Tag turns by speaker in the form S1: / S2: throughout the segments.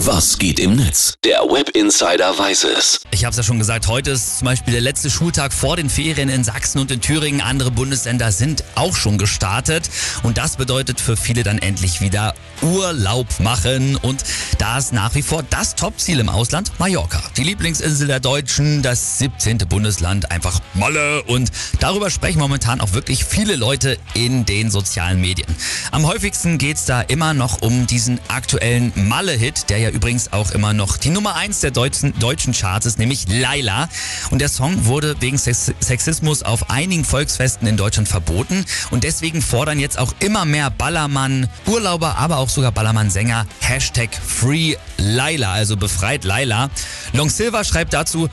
S1: Was geht im Netz? Der Web Insider weiß es.
S2: Ich habe es ja schon gesagt, heute ist zum Beispiel der letzte Schultag vor den Ferien in Sachsen und in Thüringen. Andere Bundesländer sind auch schon gestartet. Und das bedeutet für viele dann endlich wieder Urlaub machen. Und da ist nach wie vor das Topziel im Ausland Mallorca. Die Lieblingsinsel der Deutschen, das 17. Bundesland, einfach Molle. Und darüber sprechen momentan auch wirklich viele Leute in den sozialen Medien. Am häufigsten geht es da immer noch um diesen aktuellen Malle-Hit, der ja übrigens auch immer noch die Nummer 1 der deutschen, deutschen Charts ist, nämlich Laila. Und der Song wurde wegen Sexismus auf einigen Volksfesten in Deutschland verboten. Und deswegen fordern jetzt auch immer mehr Ballermann-Urlauber, aber auch sogar Ballermann-Sänger Hashtag Free Laila, also befreit Laila. Long Silver schreibt dazu,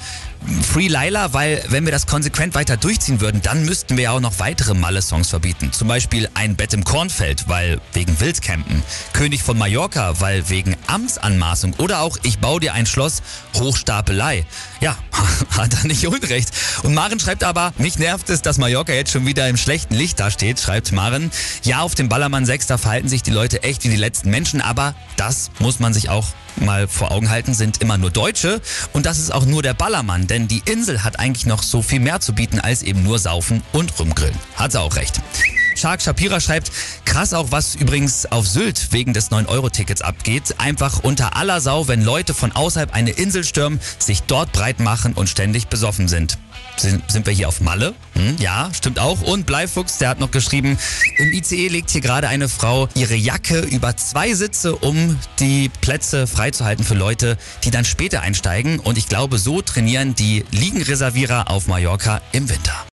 S2: Free Laila, weil wenn wir das konsequent weiter durchziehen würden, dann müssten wir ja auch noch weitere Malle-Songs verbieten. Zum Beispiel Ein Bett im Kornfeld, weil wegen Wildcampen. König von Mallorca, weil wegen Amtsanmaßung. Oder auch Ich bau dir ein Schloss, Hochstapelei. Ja, hat er nicht unrecht. Und Maren schreibt aber, mich nervt es, dass Mallorca jetzt schon wieder im schlechten Licht dasteht, schreibt Maren. Ja, auf dem Ballermann 6, da verhalten sich die Leute echt wie die letzten Menschen, aber das muss man sich auch mal vor Augen halten, sind immer nur Deutsche und das ist auch nur der Ballermann, denn die Insel hat eigentlich noch so viel mehr zu bieten als eben nur saufen und rumgrillen. Hat sie auch recht. Shark Shapira schreibt, krass auch, was übrigens auf Sylt wegen des 9-Euro-Tickets abgeht. Einfach unter aller Sau, wenn Leute von außerhalb eine Insel stürmen, sich dort breit machen und ständig besoffen sind. Sind, wir hier auf Malle? Hm, ja, stimmt auch. Und Bleifuchs, der hat noch geschrieben, im ICE legt hier gerade eine Frau ihre Jacke über zwei Sitze, um die Plätze freizuhalten für Leute, die dann später einsteigen. Und ich glaube, so trainieren die Liegenreservierer auf Mallorca im Winter.